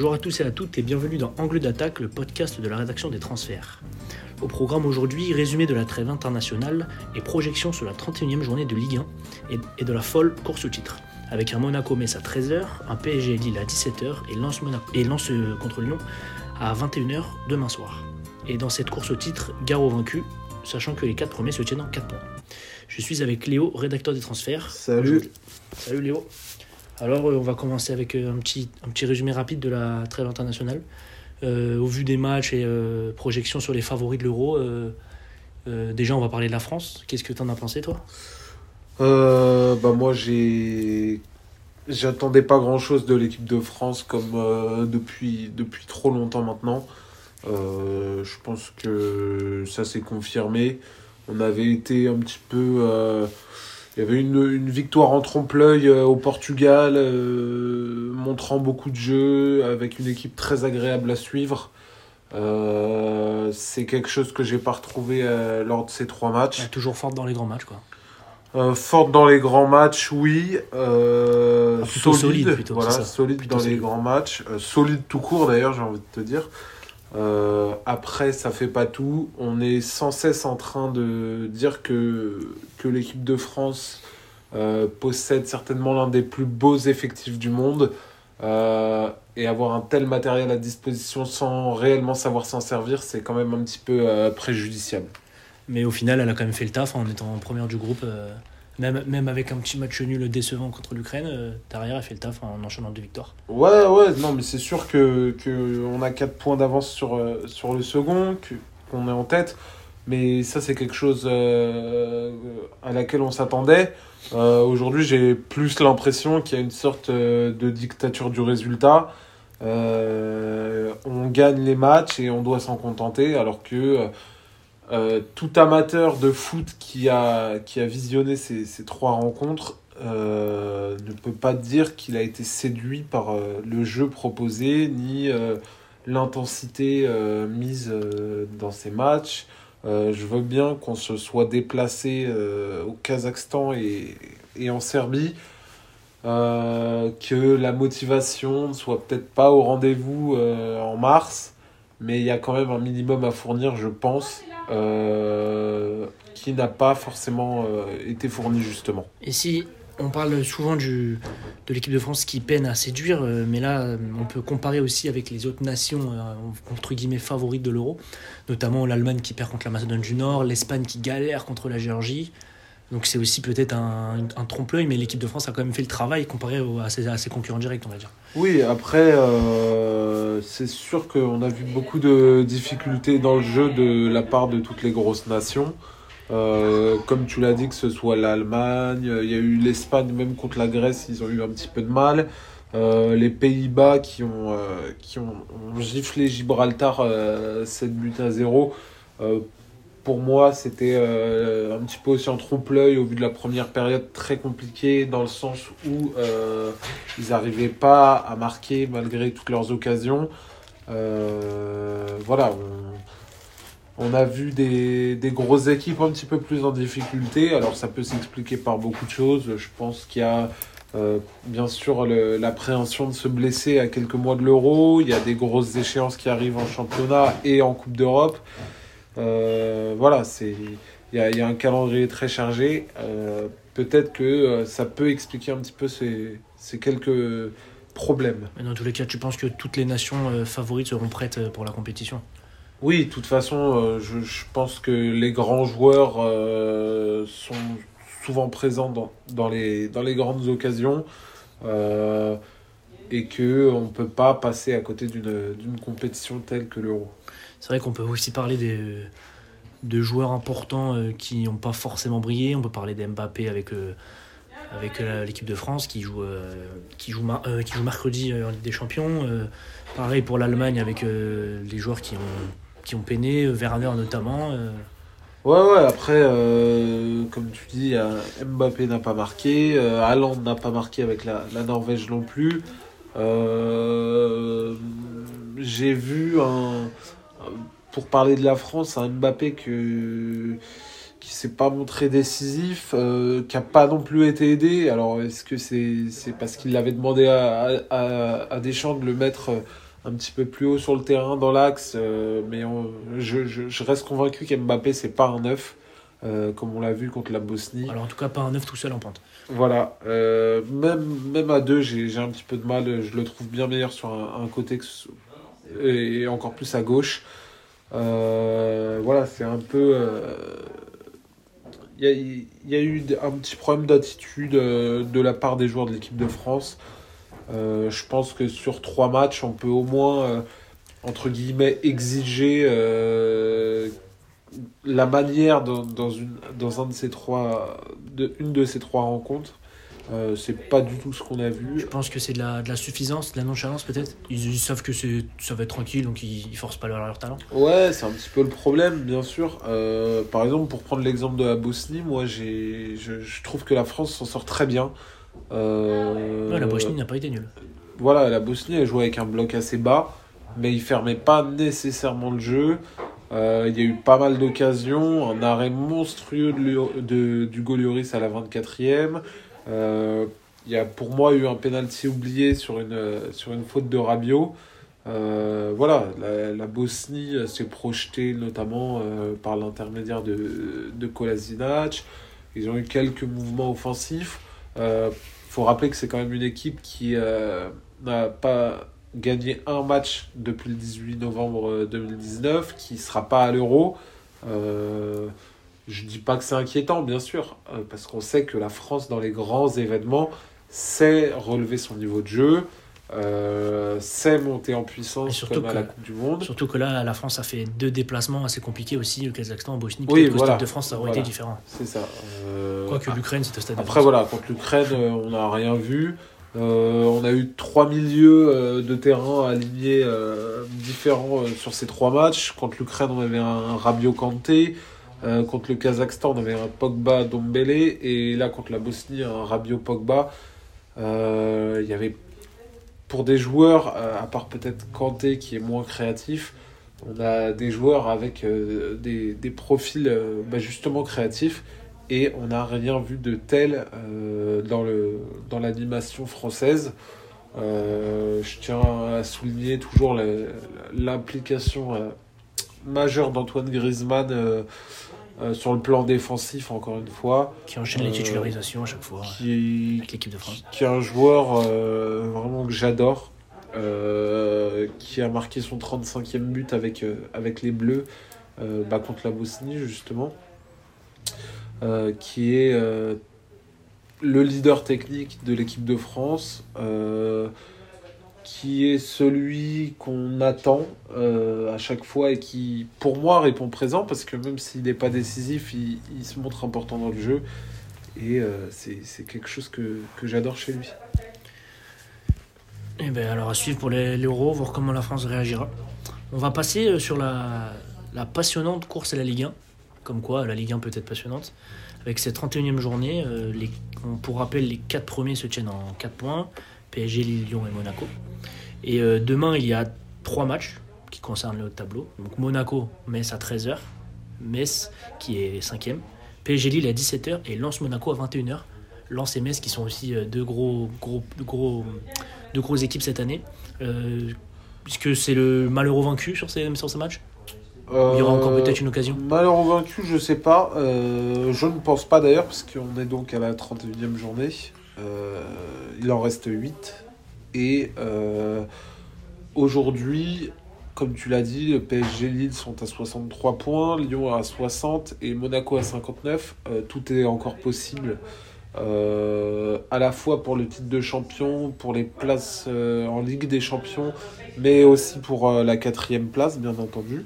Bonjour à tous et à toutes et bienvenue dans Angle d'attaque, le podcast de la rédaction des transferts. Au programme aujourd'hui, résumé de la trêve internationale et projection sur la 31e journée de Ligue 1 et de la folle course au titre. Avec un Monaco-Metz à 13h, un PSG Lille à 17h et Lens, et Lens euh, contre Lyon à 21h demain soir. Et dans cette course au titre, gare vaincu, sachant que les 4 premiers se tiennent en 4 points. Je suis avec Léo, rédacteur des transferts. Salut. Salut Léo. Alors, euh, on va commencer avec euh, un petit, résumé rapide de la trêve internationale. Euh, au vu des matchs et projections sur les favoris de l'Euro, déjà, on va parler de la France. Qu'est-ce que tu en as pensé, toi? Bah Moi, j'ai. J'attendais pas grand chose de l'équipe de France comme depuis, depuis trop longtemps maintenant. je pense que ça s'est confirmé. On avait été un petit peu il y avait une, une victoire en trompe-l'œil euh, au Portugal, euh, montrant beaucoup de jeux, avec une équipe très agréable à suivre. Euh, c'est quelque chose que j'ai pas retrouvé lors de ces trois matchs. toujours forte dans les grands matchs, quoi. forte dans les grands matchs, oui. solide, solide, plutôt, voilà, solide dans les grands matchs. solide tout court, d'ailleurs, j'ai envie de te dire. Euh, après, ça fait pas tout. On est sans cesse en train de dire que, que l'équipe de France euh, possède certainement l'un des plus beaux effectifs du monde. Euh, et avoir un tel matériel à disposition sans réellement savoir s'en servir, c'est quand même un petit peu préjudiciable. Mais au final, elle a quand même fait le taf en étant première du groupe. Même, même avec un petit match nul décevant contre l'Ukraine, euh, derrière, elle fait le taf en enchaînant deux victoires. Ouais, ouais, non, mais c'est sûr que, que a 4 points d'avance sur, euh, sur le second, qu'on est en tête. Mais ça, c'est quelque chose euh, à laquelle on s'attendait. Aujourd'hui, j'ai plus l'impression qu'il y a une sorte de dictature du résultat. on gagne les matchs et on doit s'en contenter, alors que euh, tout amateur de foot qui a, qui a visionné ces, ces trois rencontres euh, ne peut pas dire qu'il a été séduit par euh, le jeu proposé ni l'intensité mise dans ces matchs. je veux bien qu'on se soit déplacé au Kazakhstan et, et en Serbie. que la motivation ne soit peut-être pas au rendez-vous en mars, mais il y a quand même un minimum à fournir, je pense, euh, qui n'a pas forcément euh, été fourni justement. Et si on parle souvent de l'équipe de France qui peine à séduire, euh, mais là on peut comparer aussi avec les autres nations entre guillemets favorites de l'euro, notamment l'Allemagne qui perd contre la Macédoine du Nord, l'Espagne qui galère contre la Géorgie. Donc c'est aussi peut-être un, trompe-l'œil, mais l'équipe de France a quand même fait le travail comparé à ses, concurrents directs, on va dire. Oui, après, euh, c'est sûr qu'on a vu beaucoup de difficultés dans le jeu de la part de toutes les grosses nations. Euh, comme tu l'as dit, que ce soit l'Allemagne, il y a eu l'Espagne, même contre la Grèce, ils ont eu un petit peu de mal. Euh, les Pays-Bas qui ont, qui ont, ont, giflé Gibraltar 7 buts à 0 pour moi, c'était euh, un petit peu aussi en trompe-l'œil au vu de la première période très compliquée, dans le sens où euh, ils n'arrivaient pas à marquer malgré toutes leurs occasions. Euh, voilà, on, a vu des, des, grosses équipes un petit peu plus en difficulté. Alors, ça peut s'expliquer par beaucoup de choses. Je pense qu'il y a. bien sûr, l'appréhension de se blesser à quelques mois de l'euro. Il y a des grosses échéances qui arrivent en championnat et en Coupe d'Europe. Euh, voilà, c'est il y a, y a, un calendrier très chargé. Euh, peut-être que euh, ça peut expliquer un petit peu ces, ces quelques problèmes. Mais dans tous les cas, tu penses que toutes les nations favorites seront prêtes pour la compétition? Oui, de toute façon, je, je, pense que les grands joueurs sont souvent présents dans, dans, les, dans les grandes occasions et qu'on ne peut pas passer à côté d'une compétition telle que l'Euro. C'est vrai qu'on peut aussi parler des, de joueurs importants euh, qui n'ont pas forcément brillé. On peut parler d'Mbappé avec, euh, avec euh, l'équipe de France qui joue, qui joue, qui joue mercredi en Ligue des Champions. pareil pour l'Allemagne avec les joueurs qui ont, qui ont peiné, Werner notamment. Ouais, ouais, après, comme tu dis, Mbappé n'a pas marqué, Haaland n'a pas marqué avec la, la Norvège non plus. J'ai vu un, pour parler de la France, un Mbappé que, qui s'est pas montré décisif, euh, qui a pas non plus été aidé. Alors est-ce que c'est c'est parce qu'il avait demandé à, à, à, Deschamps de le mettre un petit peu plus haut sur le terrain dans l'axe, euh, mais on- je, je, je reste convaincu qu'Mbappé c'est pas un neuf, euh, comme on l'a vu contre la Bosnie. Alors en tout cas, pas un neuf tout seul en pente. Voilà, euh, même, même à deux, j'ai un petit peu de mal. Je le trouve bien meilleur sur un, un côté que et encore plus à gauche. Euh, voilà, c'est un peu. euh, Il y, a, eu un petit problème d'attitude euh, de la part des joueurs de l'équipe de France. Je pense que sur trois matchs, on peut au moins, entre guillemets, exiger la manière dans, une, dans un de ces trois, une de ces trois rencontres. Euh, c'est pas du tout ce qu'on a vu. Je pense que c'est de la, de la suffisance, de la nonchalance peut-être. Ils, ils savent que c'est- ça va être tranquille, donc ils, ils forcent pas leur, leur talent. Ouais, c'est un petit peu le problème, bien sûr. Euh, par exemple, pour prendre l'exemple de la Bosnie, moi, je, je trouve que la France s'en sort très bien. Euh, Ouais, la Bosnie n'a pas été nulle. Voilà, la Bosnie, elle jouait avec un bloc assez bas, mais il fermait pas nécessairement le jeu. Il y a eu pas mal d'occasions, un arrêt monstrueux de, d'Hugo Lloris à la 24e. Euh, il y a pour moi eu un penalty oublié sur une, euh, sur une faute de Rabiot. Euh, voilà, la, Bosnie s'est projetée notamment par l'intermédiaire de, de Kolasinac. Ils ont eu quelques mouvements offensifs. Il faut rappeler que c'est quand même une équipe qui n'a pas gagné un match depuis le 18 novembre euh, 2019, qui ne sera pas à l'Euro. Je dis pas que c'est inquiétant, bien sûr, euh, parce qu'on sait que la France, dans les grands événements, sait relever son niveau de jeu, euh, sait monter en puissance surtout comme à que- la Coupe du Monde. Surtout que là, la France a fait deux déplacements assez compliqués aussi, le Kazakhstan, Bosnie. Oui, voilà. Stade de France, ça aurait Voilà. été différent. C'est ça. Euh, Quoique l'Ukraine, c'est au Stade de Après, France. voilà, contre l'Ukraine, euh, on n'a rien vu. Euh, on a eu trois milieux de terrain alignés différents sur ces trois matchs. Contre l'Ukraine, on avait un Rabiot Kanté. Euh, contre le Kazakhstan, on avait un Pogba Dombele. Et là, contre la Bosnie, un Rabiot Pogba. Euh, Il y avait, pour des joueurs, euh, à part peut-être Kanté qui est moins créatif, on a des joueurs avec euh, des, des profils euh, bah, justement créatifs et on n'a rien vu de tel euh, dans le dans l'animation française. Euh, je tiens à souligner toujours l'implication majeure d'Antoine Griezmann euh, euh, sur le plan défensif, encore une fois, Qui enchaîne les Euh, titularisations à chaque fois qui, avec l'équipe de France. qui est un joueur vraiment que j'adore, qui a marqué son 35e but avec, avec les Bleus bah, contre la Bosnie, justement, qui est le leader technique de l'équipe de France, qui est celui qu'on attend euh, à chaque fois et qui, pour moi, répond présent, parce que même s'il n'est pas décisif, il, se montre important dans le jeu. Et euh, c'est quelque chose que, que j'adore chez lui. Et ben alors à suivre pour l'Euro, voir comment la France réagira. On va passer euh, sur la, la passionnante course à la Ligue 1. Comme quoi, la Ligue 1 peut être passionnante. Avec cette 31e journée, les, on, pour rappel, les 4 premiers se tiennent en 4 points. PSG, Lille, Lyon et Monaco. Et euh, demain, il y a 3 matchs qui concernent le tableau. Donc Monaco, Metz à 13h. Metz qui est 5e. PSG Lille à 17h et Lens Monaco à 21h. Lens et Metz qui sont aussi euh, deux gros, gros, gros, deux grosses équipes cette année. Euh, puisque c'est le malheureux vaincu sur ces, sur ces matchs Il y aura encore peut-être une occasion Malheureux vaincu, je sais pas. Euh, je ne pense pas d'ailleurs, parce qu'on est donc à la 31e journée. Euh, il en reste 8. Et euh, aujourd'hui, comme tu l'as dit, le PSG Lille sont à 63 points, Lyon à 60 et Monaco à 59. Euh, tout est encore possible. à la fois pour le titre de champion, pour les places en Ligue des Champions, mais aussi pour la quatrième place, bien entendu.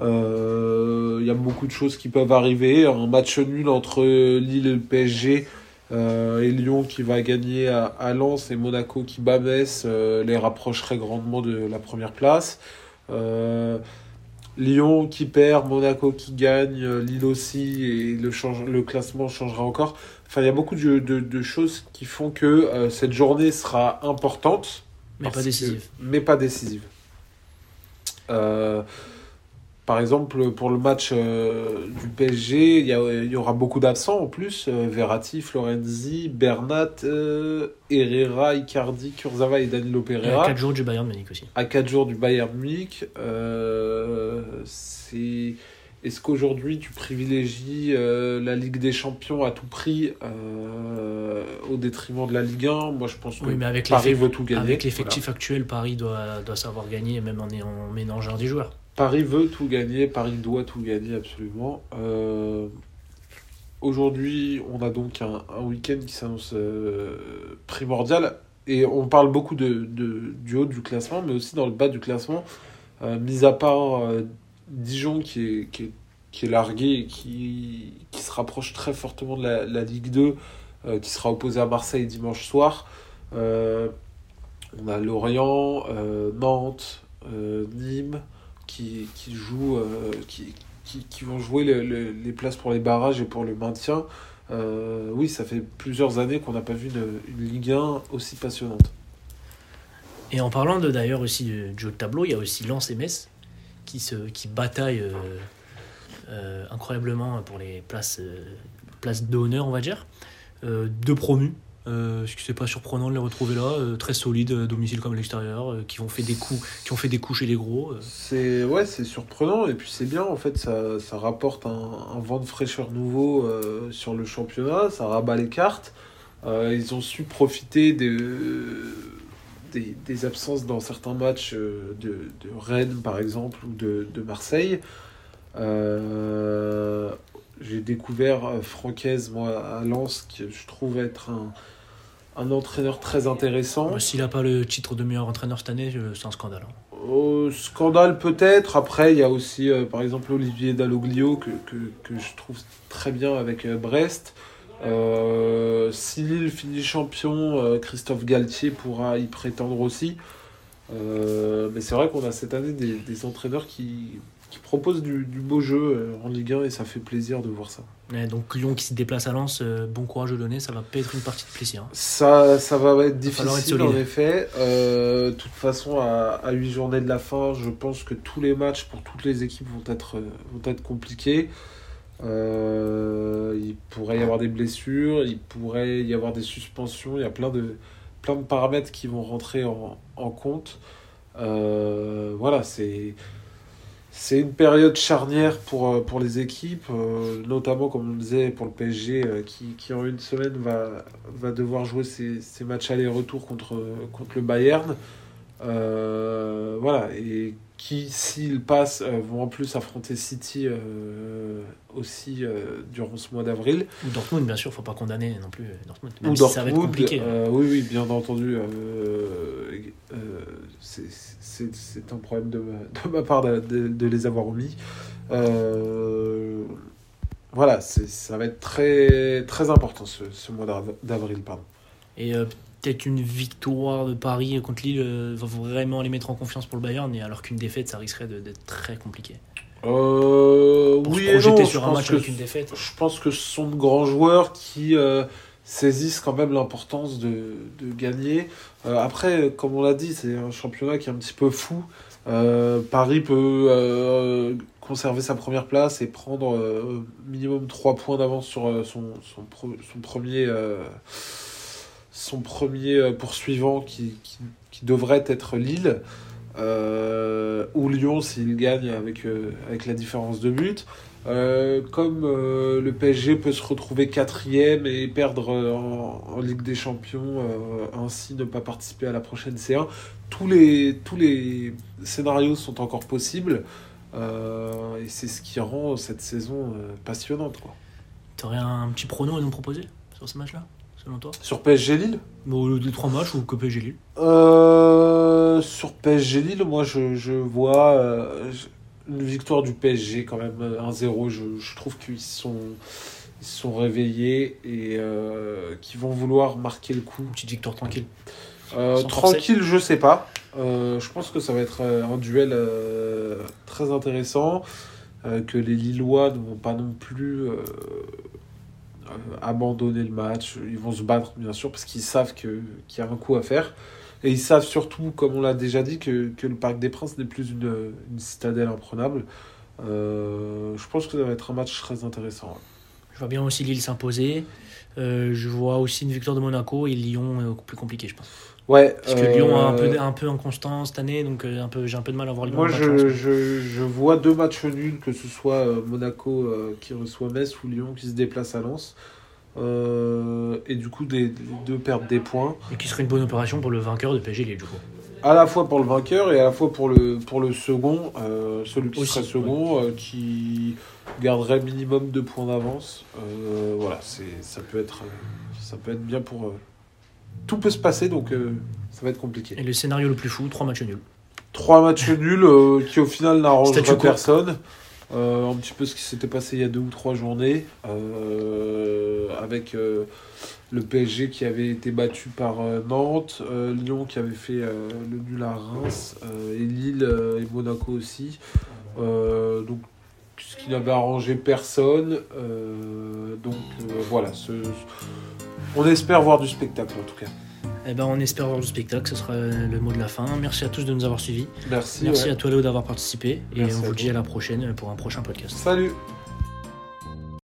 Il y a beaucoup de choses qui peuvent arriver. Un match nul entre Lille et le PSG euh, et Lyon qui va gagner à, à Lens et Monaco qui bat Metz euh, les rapprocherait grandement de la première place. Euh, Lyon qui perd, Monaco qui gagne, Lille aussi, et le, change, le classement changera encore. Enfin, il y a beaucoup de, de, de choses qui font que cette journée sera importante. Mais pas que- décisive. mais pas décisive. Euh, par exemple, pour le match euh, du PSG, il y, aura beaucoup d'absents en plus. Euh, Verratti, Florenzi, Bernat, euh, Herrera, Icardi, Kurzawa et Danilo Et à Pereira. 4 jours du Bayern Munich aussi. À 4 jours du Bayern Munich. C'est... Est-ce qu'aujourd'hui tu privilégies la Ligue des Champions à tout prix au détriment de la Ligue 1 Moi je pense que Oui, mais avec Paris l'effectif- veut tout gagner. Avec l'effectif actuel, Paris doit, doit savoir gagner, même en, en mélangeant des joueurs. Paris veut tout gagner, Paris doit tout gagner absolument. Euh, Aujourd'hui, on a donc un, week-end qui s'annonce euh, primordial. Et on parle beaucoup de, du haut du classement, mais aussi dans le bas du classement. Euh, mis à part Dijon qui est, largué et qui, se rapproche très fortement de la, Ligue 2, euh, qui sera opposé à Marseille dimanche soir. On a Lorient, Nantes, Nîmes qui, qui jouent, euh, qui, qui, qui vont jouer le- le- les places pour les barrages et pour le maintien. Euh, oui, ça fait plusieurs années qu'on n'a pas vu une, Ligue 1 aussi passionnante. Et en parlant d'ailleurs aussi du, du haut de tableau, il y a aussi Lens et Metz qui, se, qui bataillent euh, euh, incroyablement pour les places, euh, places d'honneur, on va dire. Euh, deux promus. Euh, ce qui c'est pas surprenant de les retrouver là, euh, très solides, euh, domicile comme à l'extérieur, euh, qui ont fait des coups, qui ont fait des coups chez les gros. C'est ouais, c'est surprenant et puis c'est bien en fait, ça, ça rapporte un, vent de fraîcheur nouveau sur le championnat, ça rabat les cartes. Ils ont su profiter de, des, des absences dans certains matchs de, Rennes par exemple ou de, Marseille. J'ai découvert Francaise moi à Lens qui je trouve être un, un entraîneur très intéressant. Bah, S'il n'a pas le titre de meilleur entraîneur cette année, euh, c'est un scandale. hein. Euh, scandale peut-être. Après, il y a aussi, euh, par exemple, Olivier Dalloglio que, que, que je trouve très bien avec euh, Brest. Euh, si Lille finit champion, euh, Christophe Galtier pourra y prétendre aussi. Euh, mais c'est vrai qu'on a cette année des, des entraîneurs qui, qui proposent du, du beau jeu euh, en Ligue 1 et ça fait plaisir de voir ça. Donc Lyon qui se déplace à Lens, euh, bon courage de donner, ça va pas être une partie de plaisir. hein. Ça, ça va être difficile en effet. Euh, De toute façon, à, à 8 journées de la fin, je pense que tous les matchs pour toutes les équipes vont être, vont être compliqués. Euh, il pourrait y avoir des blessures, il pourrait y avoir des suspensions, il y a plein de, plein de paramètres qui vont rentrer en, en compte. Voilà, c'est. C'est une période charnière pour, euh, pour les équipes, euh, notamment comme on disait pour le PSG euh, qui, qui en une semaine va, va devoir jouer ses, ses matchs aller-retour contre, contre le Bayern. Voilà, qui, s'ils passent, euh, vont en plus affronter City euh, aussi euh, durant ce mois d'avril. Ou Dortmund, bien sûr, faut pas condamner non plus Dortmund. Ou Même si ça va être Dortmund, compliqué. hein. euh, oui, oui, bien entendu. c'est- un problème de ma, de ma part de, de- de les avoir omis. Voilà, c'est- ça va être très, très important ce, ce mois d'av- d'avril. pardon. Et peut-être une victoire de Paris contre Lille euh, va vraiment les mettre en confiance pour le Bayern, et alors qu'une défaite, ça risquerait d'être très compliqué. Euh, Pour oui se et projeter non, sur je un pense match que- avec une défaite. Je pense que ce sont de grands joueurs qui euh, saisissent quand même l'importance de, de gagner. Euh, après, comme on l'a dit, c'est un championnat qui est un petit peu fou. Paris peut conserver sa première place et prendre minimum 3 points d'avance sur son, son, pro- son premier, son premier euh, poursuivant qui, qui, devrait être Lille. Euh, ou Lyon s'il gagne avec, euh, avec la différence de but. Comme le PSG peut se retrouver quatrième et perdre en, Ligue des Champions, ainsi ne pas participer à la prochaine C1, tous les, tous les scénarios sont encore possibles. et c'est ce qui rend cette saison passionnante. Quoi. T'aurais un petit prono à nous proposer sur ce match-là, selon toi Sur PSG Lille Bon, les trois matchs ou que PSG Lille Euh, sur PSG Lille, moi je, je vois euh, une victoire du PSG quand même, euh, 1-0. Je, je trouve qu'ils sont, ils se sont réveillés et euh, qu'ils vont vouloir marquer le coup. Une petite victoire tranquille. Euh, tranquille, je sais pas. Euh, je pense que ça va être euh, un duel euh, très intéressant. euh, que les Lillois ne vont pas non plus euh, euh, abandonner le match. Ils vont se battre, bien sûr, parce qu'ils savent qu'il y a un coup à faire. Et ils savent surtout, comme on l'a déjà dit, que, que le Parc des Princes n'est plus une, une citadelle imprenable. Euh, je pense que ça va être un match très intéressant. Je vois bien aussi Lille s'imposer. Euh, je vois aussi une victoire de Monaco et Lyon euh, plus compliqué, je pense. Ouais, Parce que Lyon a un euh, peu, un peu inconstant cette année, donc euh, un peu, j'ai un peu de mal à voir Lyon. Moi, je, Lens. je, je vois deux matchs nuls, que ce soit euh, Monaco euh, qui reçoit Metz ou Lyon qui se déplace à Lens. Euh, et du coup, des, les deux perdent des points. Et qui serait une bonne opération pour le vainqueur de PSG Lille, du coup. À la fois pour le vainqueur et à la fois pour le, pour le second, euh, celui qui Aussi, serait second, euh, qui garderait minimum deux points d'avance. Euh, voilà, ça, peut être, euh, ça peut être bien pour. euh, tout peut se passer, donc euh, ça va être compliqué. Et le scénario le plus fou, trois matchs nuls. Trois matchs nuls euh, qui au final quo. personne. Euh, un petit peu ce qui s'était passé il y a deux ou trois journées avec le PSG qui avait été battu par Nantes, Lyon qui avait fait le nul à Reims et Lille et Monaco aussi. Donc ce qui n'avait arrangé personne. Euh, donc euh, voilà, ce- on espère voir du spectacle en tout cas. Eh ben, on espère voir le spectacle, ce sera le mot de la fin. Merci à tous de nous avoir suivis. Merci. Merci ouais. à toi Léo d'avoir participé. Et Merci on vous. dit à la prochaine pour un prochain podcast. Salut